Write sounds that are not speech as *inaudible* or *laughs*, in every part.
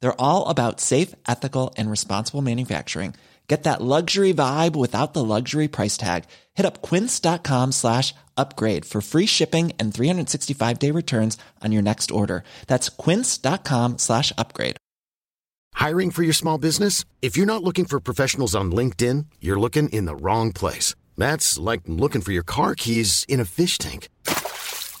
They're all about safe, ethical, and responsible manufacturing. Get that luxury vibe without the luxury price tag. Hit up quince.com slash upgrade for free shipping and 365 day returns on your next order. That's quince.com slash upgrade. Hiring for your small business? If you're not looking for professionals on LinkedIn, you're looking in the wrong place. That's like looking for your car keys in a fish tank.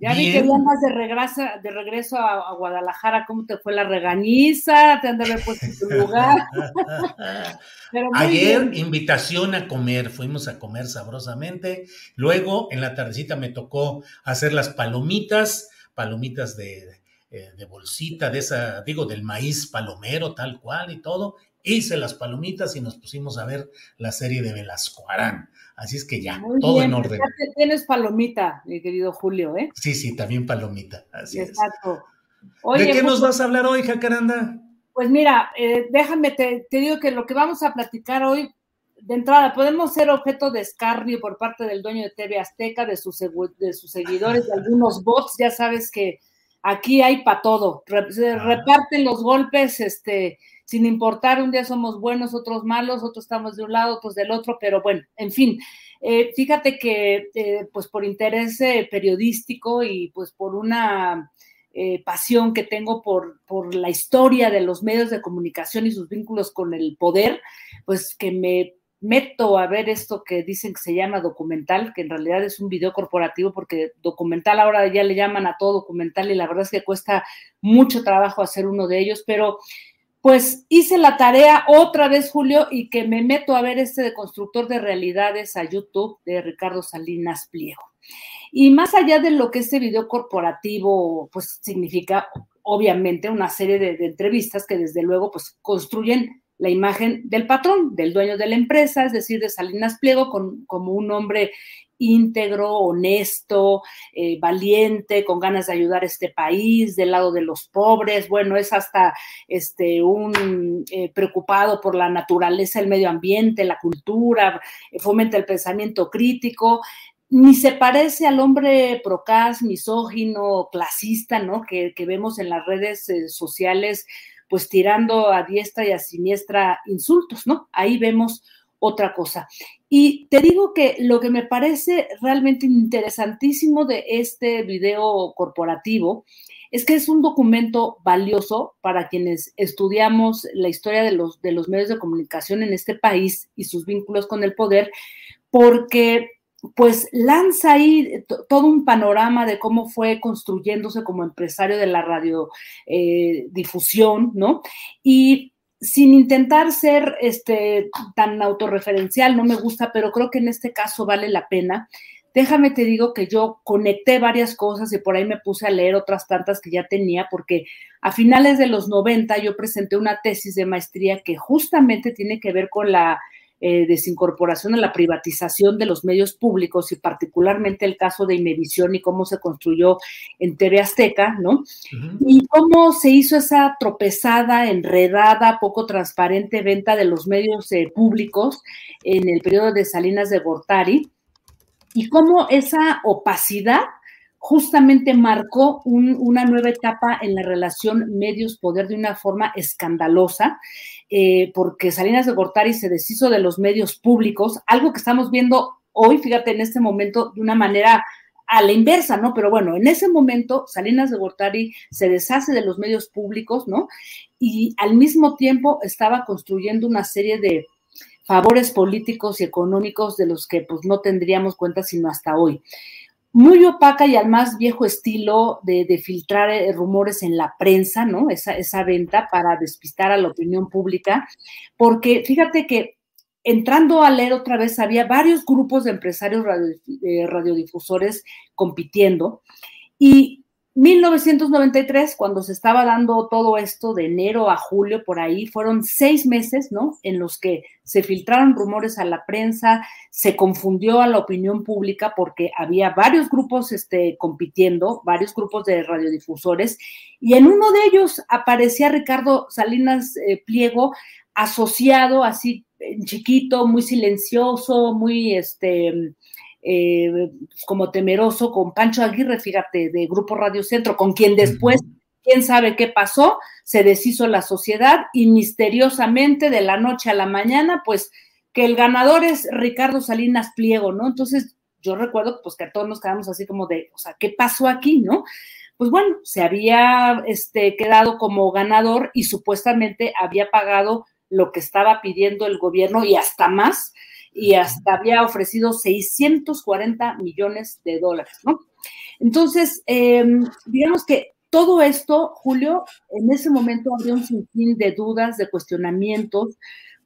Ya vi que vienes de regreso, de regreso a, Guadalajara, ¿cómo te fue la regañiza? Te han de haber puesto en tu lugar. *laughs* Ayer, invitación a comer, fuimos a comer sabrosamente. Luego, en la tardecita me tocó hacer las palomitas, palomitas de, eh, de bolsita, de esa, digo, del maíz palomero, tal cual y todo. Hice las palomitas y nos pusimos a ver la serie de Velasco Arán. Así es que ya, todo en orden. Tienes palomita, mi querido Julio, ¿eh? Sí, sí, también palomita. Así Exacto. ¿De qué nos vas a hablar hoy, Jacaranda? Pues mira, eh, déjame, te, digo que lo que vamos a platicar hoy, de entrada, podemos ser objeto de escarnio por parte del dueño de TV Azteca, de sus, de sus seguidores, de algunos *laughs* bots, ya sabes que aquí hay para todo, se reparten los golpes, este, sin importar, un día somos buenos, otros malos, otros estamos de un lado, otros del otro, pero bueno, en fin, eh, fíjate que eh, pues por interés eh, periodístico y pues por una pasión que tengo por, por la historia de los medios de comunicación y sus vínculos con el poder, pues que me meto a ver esto que dicen que se llama documental, que en realidad es un video corporativo, porque documental ahora ya le llaman a todo documental y la verdad es que cuesta mucho trabajo hacer uno de ellos, pero pues hice la tarea otra vez, Julio, y que me meto a ver este de constructor de realidades a YouTube de Ricardo Salinas Pliego. Y más allá de lo que este video corporativo, pues significa, obviamente, una serie de, entrevistas que desde luego, pues construyen la imagen del patrón, del dueño de la empresa, es decir, de Salinas Pliego, como un hombre íntegro, honesto, eh, valiente, con ganas de ayudar a este país, del lado de los pobres. Bueno, es hasta este, un eh, preocupado por la naturaleza, el medio ambiente, la cultura, eh, fomenta el pensamiento crítico. Ni se parece al hombre procas, misógino, clasista, ¿no? Que, que vemos en las redes sociales, pues tirando a diestra y a siniestra insultos, ¿no? Ahí vemos otra cosa. Y te digo que lo que me parece realmente interesantísimo de este video corporativo es que es un documento valioso para quienes estudiamos la historia de los, de los medios de comunicación en este país y sus vínculos con el poder, porque pues lanza ahí todo un panorama de cómo fue construyéndose como empresario de la radiodifusión, ¿no? Y sin intentar ser este, tan autorreferencial, no me gusta, pero creo que en este caso vale la pena. Déjame te digo que yo conecté varias cosas y por ahí me puse a leer otras tantas que ya tenía, porque a finales de los 90 yo presenté una tesis de maestría que justamente tiene que ver con la eh, desincorporación a la privatización de los medios públicos y particularmente el caso de Imevisión y cómo se construyó en TV Azteca, ¿no? Y cómo se hizo esa tropezada, enredada, poco transparente venta de los medios eh, públicos en el periodo de Salinas de Gortari y cómo esa opacidad justamente marcó una nueva etapa en la relación medios-poder de una forma escandalosa, eh, porque Salinas de Gortari se deshizo de los medios públicos, algo que estamos viendo hoy, fíjate, en este momento de una manera a la inversa, ¿no? Pero bueno, en ese momento Salinas de Gortari se deshace de los medios públicos, ¿no? Y al mismo tiempo estaba construyendo una serie de favores políticos y económicos de los que pues no tendríamos cuenta sino hasta hoy. Muy opaca y al más viejo estilo de, filtrar eh, rumores en la prensa, ¿no? Esa, esa venta para despistar a la opinión pública, porque fíjate que entrando a leer otra vez, había varios grupos de empresarios eh, radiodifusores compitiendo y 1993, cuando se estaba dando todo esto de enero a julio, por ahí, fueron seis meses, ¿no? En los que se filtraron rumores a la prensa, se confundió a la opinión pública porque había varios grupos este, compitiendo, varios grupos de radiodifusores, y en uno de ellos aparecía Ricardo Salinas eh, Pliego asociado así chiquito, muy silencioso, muy este eh, pues, como temeroso con Pancho Aguirre, fíjate, de Grupo Radio Centro, con quien después, quién sabe qué pasó, se deshizo la sociedad y misteriosamente de la noche a la mañana, pues que el ganador es Ricardo Salinas Pliego, ¿no? Entonces yo recuerdo pues que a todos nos quedamos así como de, o sea, ¿qué pasó aquí, no? Pues bueno, se había este, quedado como ganador y supuestamente había pagado lo que estaba pidiendo el gobierno y hasta más y hasta había ofrecido 640 millones de dólares, ¿no? Entonces, em, digamos que todo esto, Julio, en ese momento había un sinfín de dudas, de cuestionamientos,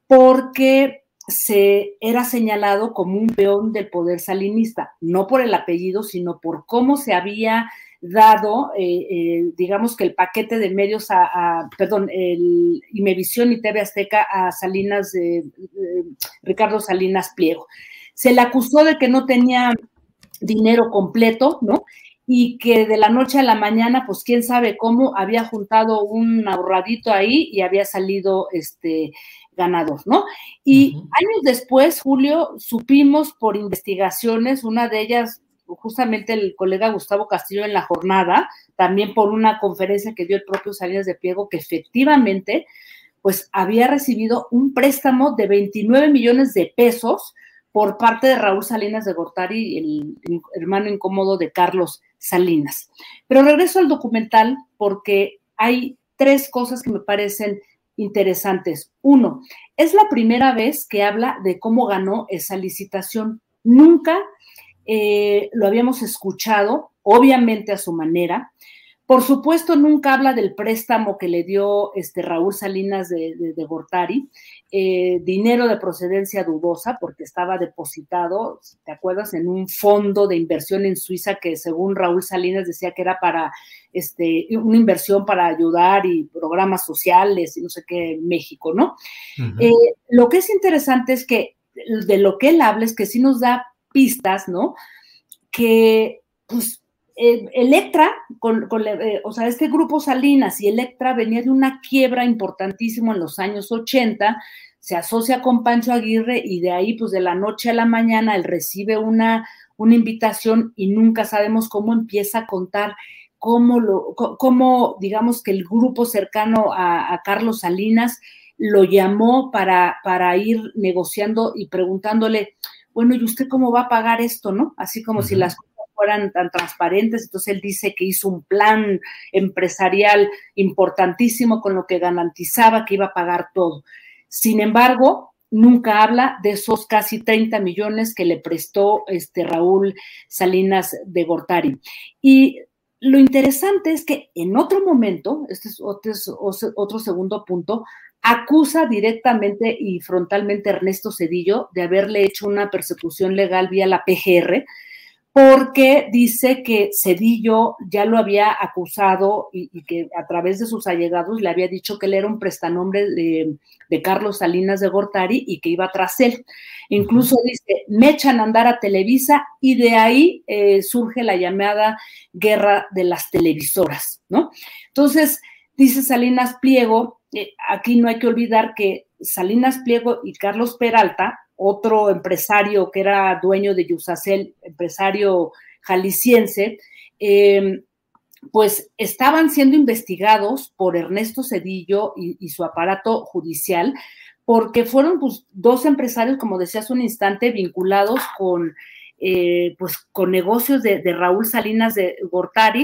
porque se era señalado como un peón del poder salinista, no por el apellido, sino por cómo se había dado, eh, eh, digamos que el paquete de medios a, perdón, el Imevisión y TV Azteca a Salinas, de Ricardo Salinas Pliego. Se le acusó de que no tenía dinero completo, ¿no? Y que de la noche a la mañana, pues quién sabe cómo, había juntado un ahorradito ahí y había salido este ganador, ¿no? Y años después, Julio, supimos por investigaciones, una de ellas justamente el colega Gustavo Castillo en la jornada, también por una conferencia que dio el propio Salinas de Piego, que efectivamente, pues había recibido un préstamo de 29 millones de pesos por parte de Raúl Salinas de Gortari, el hermano incómodo de Carlos Salinas. Pero regreso al documental porque hay tres cosas que me parecen interesantes. Uno, es la primera vez que habla de cómo ganó esa licitación. Nunca eh, lo habíamos escuchado, obviamente a su manera. Por supuesto, nunca habla del préstamo que le dio este Raúl Salinas de, de, Gortari, eh, dinero de procedencia dudosa, porque estaba depositado, ¿te acuerdas?, en un fondo de inversión en Suiza que según Raúl Salinas decía que era para este, una inversión para ayudar y programas sociales y no sé qué en México, ¿no? Eh, lo que es interesante es que de lo que él habla es que sí nos da pistas, ¿no? Que, pues, eh, Electra, con, eh, o sea, este grupo Salinas y Electra venía de una quiebra importantísima en los años 80, se asocia con Pancho Aguirre y de ahí, pues de la noche a la mañana, él recibe una, una invitación y nunca sabemos cómo empieza a contar cómo, lo, cómo digamos que el grupo cercano a, a Carlos Salinas lo llamó para, para ir negociando y preguntándole, bueno, ¿y usted cómo va a pagar esto, no? Así como si las cosas fueran tan transparentes. Entonces él dice que hizo un plan empresarial importantísimo con lo que garantizaba que iba a pagar todo. Sin embargo, nunca habla de esos casi 30 millones que le prestó este Raúl Salinas de Gortari. Y lo interesante es que en otro momento, este es otro, otro segundo punto, acusa directamente y frontalmente a Ernesto Cedillo de haberle hecho una persecución legal vía la PGR, porque dice que Cedillo ya lo había acusado y, que a través de sus allegados le había dicho que él era un prestanombre de, Carlos Salinas de Gortari y que iba tras él. Incluso dice, me echan a andar a Televisa y de ahí eh, surge la llamada guerra de las televisoras, ¿no? Entonces, dice Salinas Pliego, eh, aquí no hay que olvidar que Salinas Pliego y Carlos Peralta, otro empresario que era dueño de Yusacel, empresario jalisciense, em, pues estaban siendo investigados por Ernesto Cedillo y, su aparato judicial, porque fueron pues, dos empresarios, como decías un instante, vinculados con, eh, pues, con negocios de Raúl Salinas de Gortari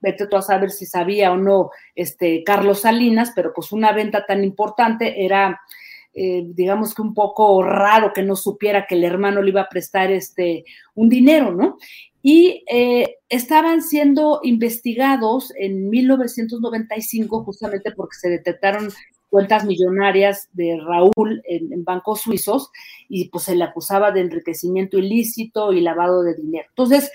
Vete tú a saber si sabía o no este Carlos Salinas, pero pues una venta tan importante era, eh, digamos que un poco raro que no supiera que el hermano le iba a prestar este un dinero, ¿no? y eh, estaban siendo investigados en 1995 justamente porque se detectaron cuentas millonarias de Raúl en, en, bancos suizos y pues se le acusaba de enriquecimiento ilícito y lavado de dinero. Entonces,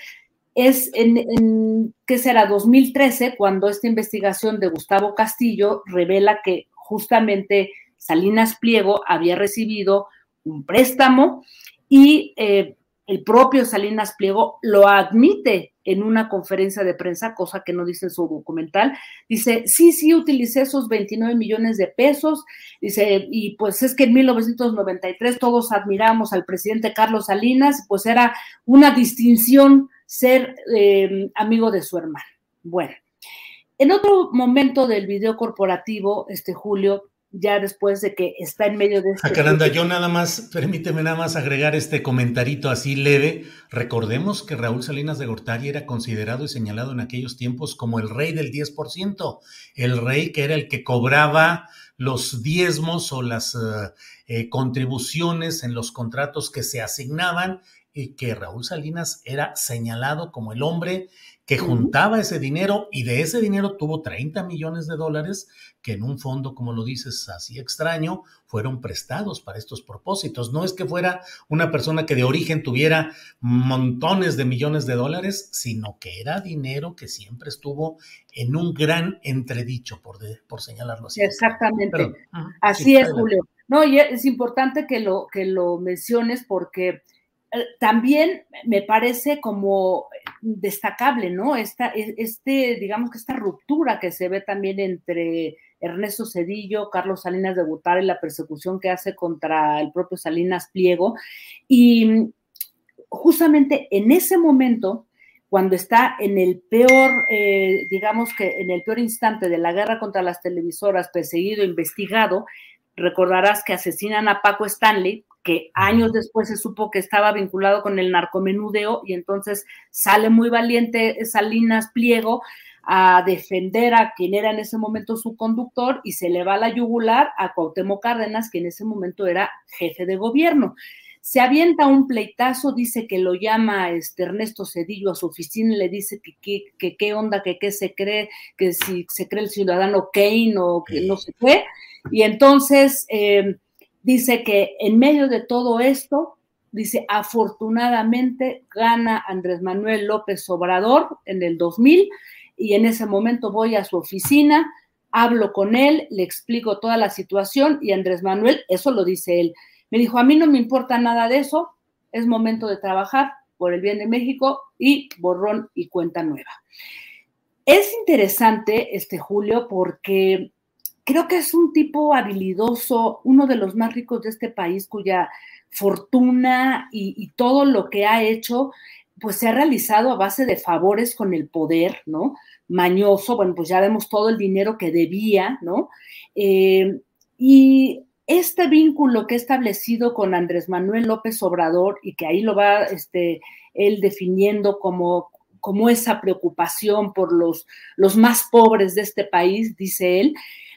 es en, en ¿qué será? 2013 cuando esta investigación de Gustavo Castillo revela que justamente Salinas Pliego había recibido un préstamo y eh, el propio Salinas Pliego lo admite en una conferencia de prensa, cosa que no dice en su documental. Dice, sí, sí, utilicé esos 29 millones de pesos. Dice, y pues es que en 1993 todos admiramos al presidente Carlos Salinas, pues era una distinción ser eh, amigo de su hermano. Bueno, en otro momento del video corporativo, este Julio, ya después de que está en medio de este... Jacaranda, yo nada más, permíteme nada más agregar este comentarito así leve. Recordemos que Raúl Salinas de Gortari era considerado y señalado en aquellos tiempos como el rey del 10%, el rey que era el que cobraba los diezmos o las uh, eh, contribuciones en los contratos que se asignaban y que Raúl Salinas era señalado como el hombre que juntaba ese dinero y de ese dinero tuvo 30 millones de dólares que en un fondo, como lo dices, así extraño, fueron prestados para estos propósitos. No es que fuera una persona que de origen tuviera montones de millones de dólares, sino que era dinero que siempre estuvo en un gran entredicho, por, de, por señalarlo así. Exactamente. Pero, así sí, es, Julio. No, y es importante que lo, que lo menciones porque también me parece como destacable, ¿no? Esta, este, digamos que esta ruptura que se ve también entre Ernesto Cedillo, Carlos Salinas de Butare, la persecución que hace contra el propio Salinas Pliego. Y justamente en ese momento, cuando está en el peor, eh, digamos que en el peor instante de la guerra contra las televisoras, perseguido, investigado, recordarás que asesinan a Paco Stanley, que años después se supo que estaba vinculado con el narcomenudeo y entonces sale muy valiente Salinas Pliego a defender a quien era en ese momento su conductor y se le va la yugular a Cuauhtémoc Cárdenas, que en ese momento era jefe de gobierno. Se avienta un pleitazo, dice que lo llama este Ernesto Cedillo a su oficina y le dice que qué onda, que qué se cree, que si se cree el ciudadano Kane o que no se cree. Y entonces eh, dice que en medio de todo esto, dice, afortunadamente gana Andrés Manuel López Obrador en el 2000 y en ese momento voy a su oficina, hablo con él, le explico toda la situación y Andrés Manuel, eso lo dice él, me dijo, a mí no me importa nada de eso, es momento de trabajar por el bien de México y borrón y cuenta nueva. Es interesante este Julio porque creo que es un tipo habilidoso, uno de los más ricos de este país, cuya fortuna y, todo lo que ha hecho, pues se ha realizado a base de favores con el poder, ¿no? Mañoso, bueno, pues ya vemos todo el dinero que debía, ¿no? Eh, y este vínculo que ha establecido con Andrés Manuel López Obrador y que ahí lo va este, él definiendo como, como esa preocupación por los, los más pobres de este país, dice él,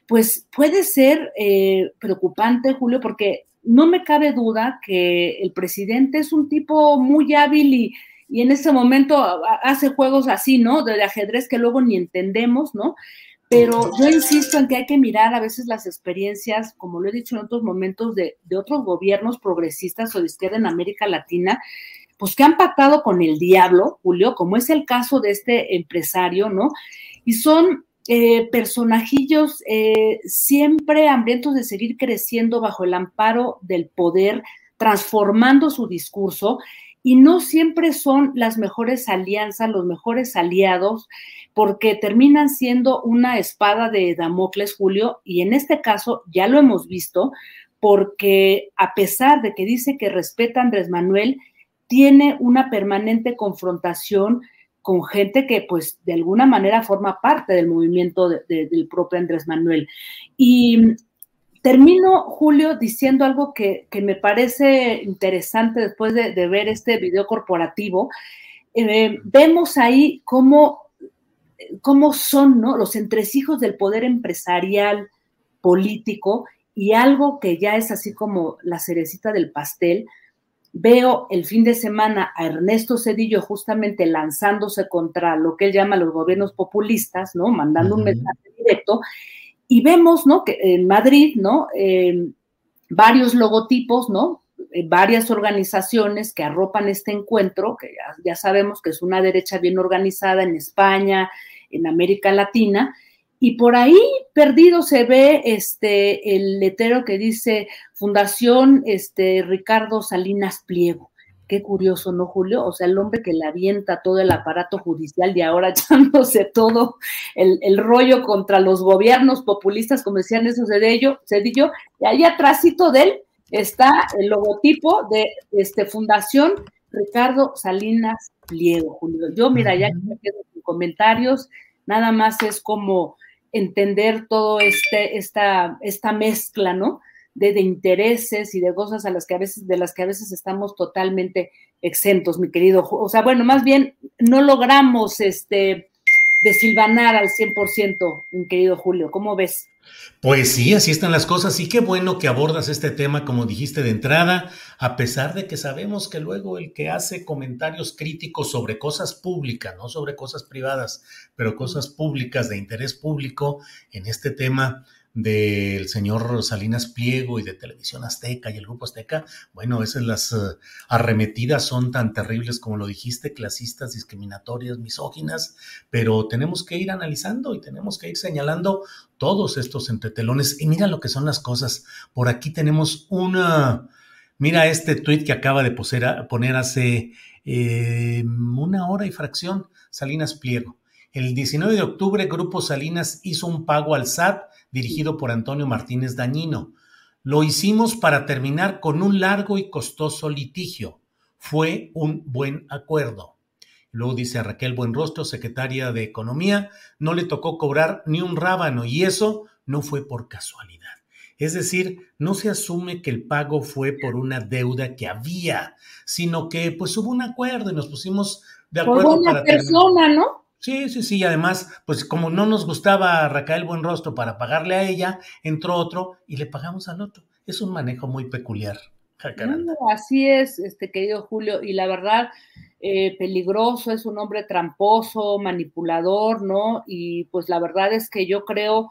pues puede ser eh, preocupante, Julio, porque no me cabe duda que el presidente es un tipo muy hábil y, y en ese momento hace juegos así, ¿no? De ajedrez que luego ni entendemos, ¿no? Pero yo insisto en que hay que mirar a veces las experiencias, como lo he dicho en otros momentos, de, de otros gobiernos progresistas o de izquierda en América Latina, pues que han pactado con el diablo, Julio, como es el caso de este empresario, ¿no? Y son eh, personajillos eh, siempre hambrientos de seguir creciendo bajo el amparo del poder, transformando su discurso y no siempre son las mejores alianzas, los mejores aliados, porque terminan siendo una espada de Damocles, Julio, y en este caso ya lo hemos visto, porque a pesar de que dice que respeta a Andrés Manuel, tiene una permanente confrontación con gente que pues de alguna manera forma parte del movimiento del propio Andrés Manuel. Y termino, Julio, diciendo algo que, me parece interesante después de, ver este video corporativo. Eh, vemos ahí cómo, cómo son ¿no? los entresijos del poder empresarial, político, y algo que ya es así como la cerecita del pastel, Veo el fin de semana a Ernesto Cedillo justamente lanzándose contra lo que él llama los gobiernos populistas, ¿no? Mandando un mensaje directo. Y vemos, ¿no? Que en Madrid, ¿no? varios logotipos, ¿no? varias organizaciones que arropan este encuentro, que ya, sabemos que es una derecha bien organizada en España, en América Latina, y por ahí perdido se ve este el letrero que dice Fundación este, Ricardo Salinas Pliego. Qué curioso, ¿no, Julio? O sea, el hombre que le avienta todo el aparato judicial y ahora *laughs* echándose todo el, rollo contra los gobiernos populistas, como decían esos Cedillo, Cedillo, y ahí atrásito de él está el logotipo de este, Fundación Ricardo Salinas Pliego, Julio. Yo, mira, ya que me quedo sin comentarios, nada más es como entender todo este, esta, esta mezcla, ¿no? De, de, intereses y de cosas a las que a veces, de las que a veces estamos totalmente exentos, mi querido. O sea, bueno, más bien no logramos este desilvanar al 100%, mi querido Julio. ¿Cómo ves? Pues sí, así están las cosas y qué bueno que abordas este tema como dijiste de entrada, a pesar de que sabemos que luego el que hace comentarios críticos sobre cosas públicas, no sobre cosas privadas, pero cosas públicas de interés público en este tema, del señor Salinas Pliego y de Televisión Azteca y el Grupo Azteca, bueno, esas las eh, arremetidas son tan terribles como lo dijiste, clasistas, discriminatorias, misóginas, pero tenemos que ir analizando y tenemos que ir señalando todos estos entretelones. Y mira lo que son las cosas. Por aquí tenemos una, mira este tuit que acaba de poner hace eh, una hora y fracción, Salinas Pliego. El 19 de octubre, Grupo Salinas hizo un pago al SAT dirigido por Antonio Martínez Dañino. Lo hicimos para terminar con un largo y costoso litigio. Fue un buen acuerdo. Luego dice Raquel Buenrostro, secretaria de Economía, no le tocó cobrar ni un rábano y eso no fue por casualidad. Es decir, no se asume que el pago fue por una deuda que había, sino que pues hubo un acuerdo y nos pusimos de acuerdo. Por una persona, ¿no? Sí, sí, sí, y además, pues como no nos gustaba a Raquel Buenrostro para pagarle a ella, entró otro y le pagamos al otro. Es un manejo muy peculiar. así es, este querido Julio, y la verdad, eh, peligroso, es un hombre tramposo, manipulador, ¿no? Y pues la verdad es que yo creo,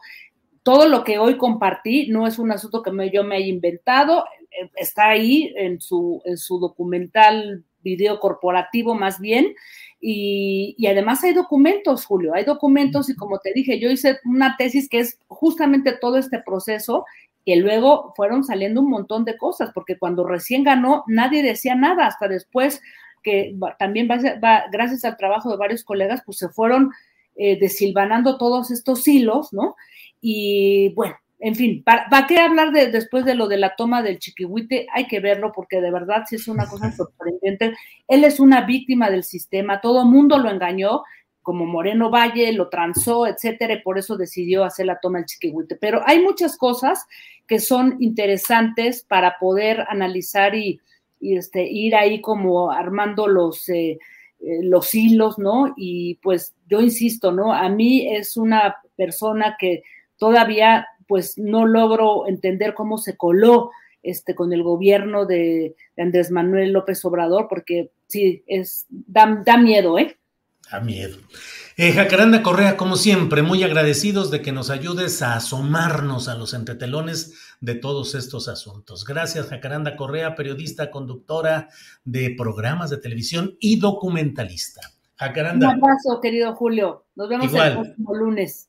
todo lo que hoy compartí no es un asunto que yo me haya inventado, eh, está ahí en su, en su documental video corporativo más bien, y, además hay documentos, Julio, hay documentos y como te dije, yo hice una tesis que es justamente todo este proceso que luego fueron saliendo un montón de cosas, porque cuando recién ganó nadie decía nada, hasta después que también va, gracias al trabajo de varios colegas, pues se fueron eh, desilvanando todos estos hilos, ¿no? Y bueno, en fin, ¿para, qué hablar de, después de lo de la toma del chiquihuite? Hay que verlo porque de verdad sí es una cosa sorprendente. Él es una víctima del sistema, todo mundo lo engañó, como Moreno Valle, lo transó, etcétera, y por eso decidió hacer la toma del chiquihuite. Pero hay muchas cosas que son interesantes para poder analizar y, este, ir ahí como armando los, eh, eh, los hilos, ¿no? Y pues yo insisto, ¿no? A mí es una persona que todavía pues no logro entender cómo se coló este, con el gobierno de, Andrés Manuel López Obrador, porque sí, es, da, da miedo, ¿eh? Da miedo. Eh, Jacaranda Correa, como siempre, muy agradecidos de que nos ayudes a asomarnos a los entretelones de todos estos asuntos. Gracias, Jacaranda Correa, periodista, conductora de programas de televisión y documentalista. Jacaranda. Un abrazo, querido Julio. Nos vemos el próximo lunes.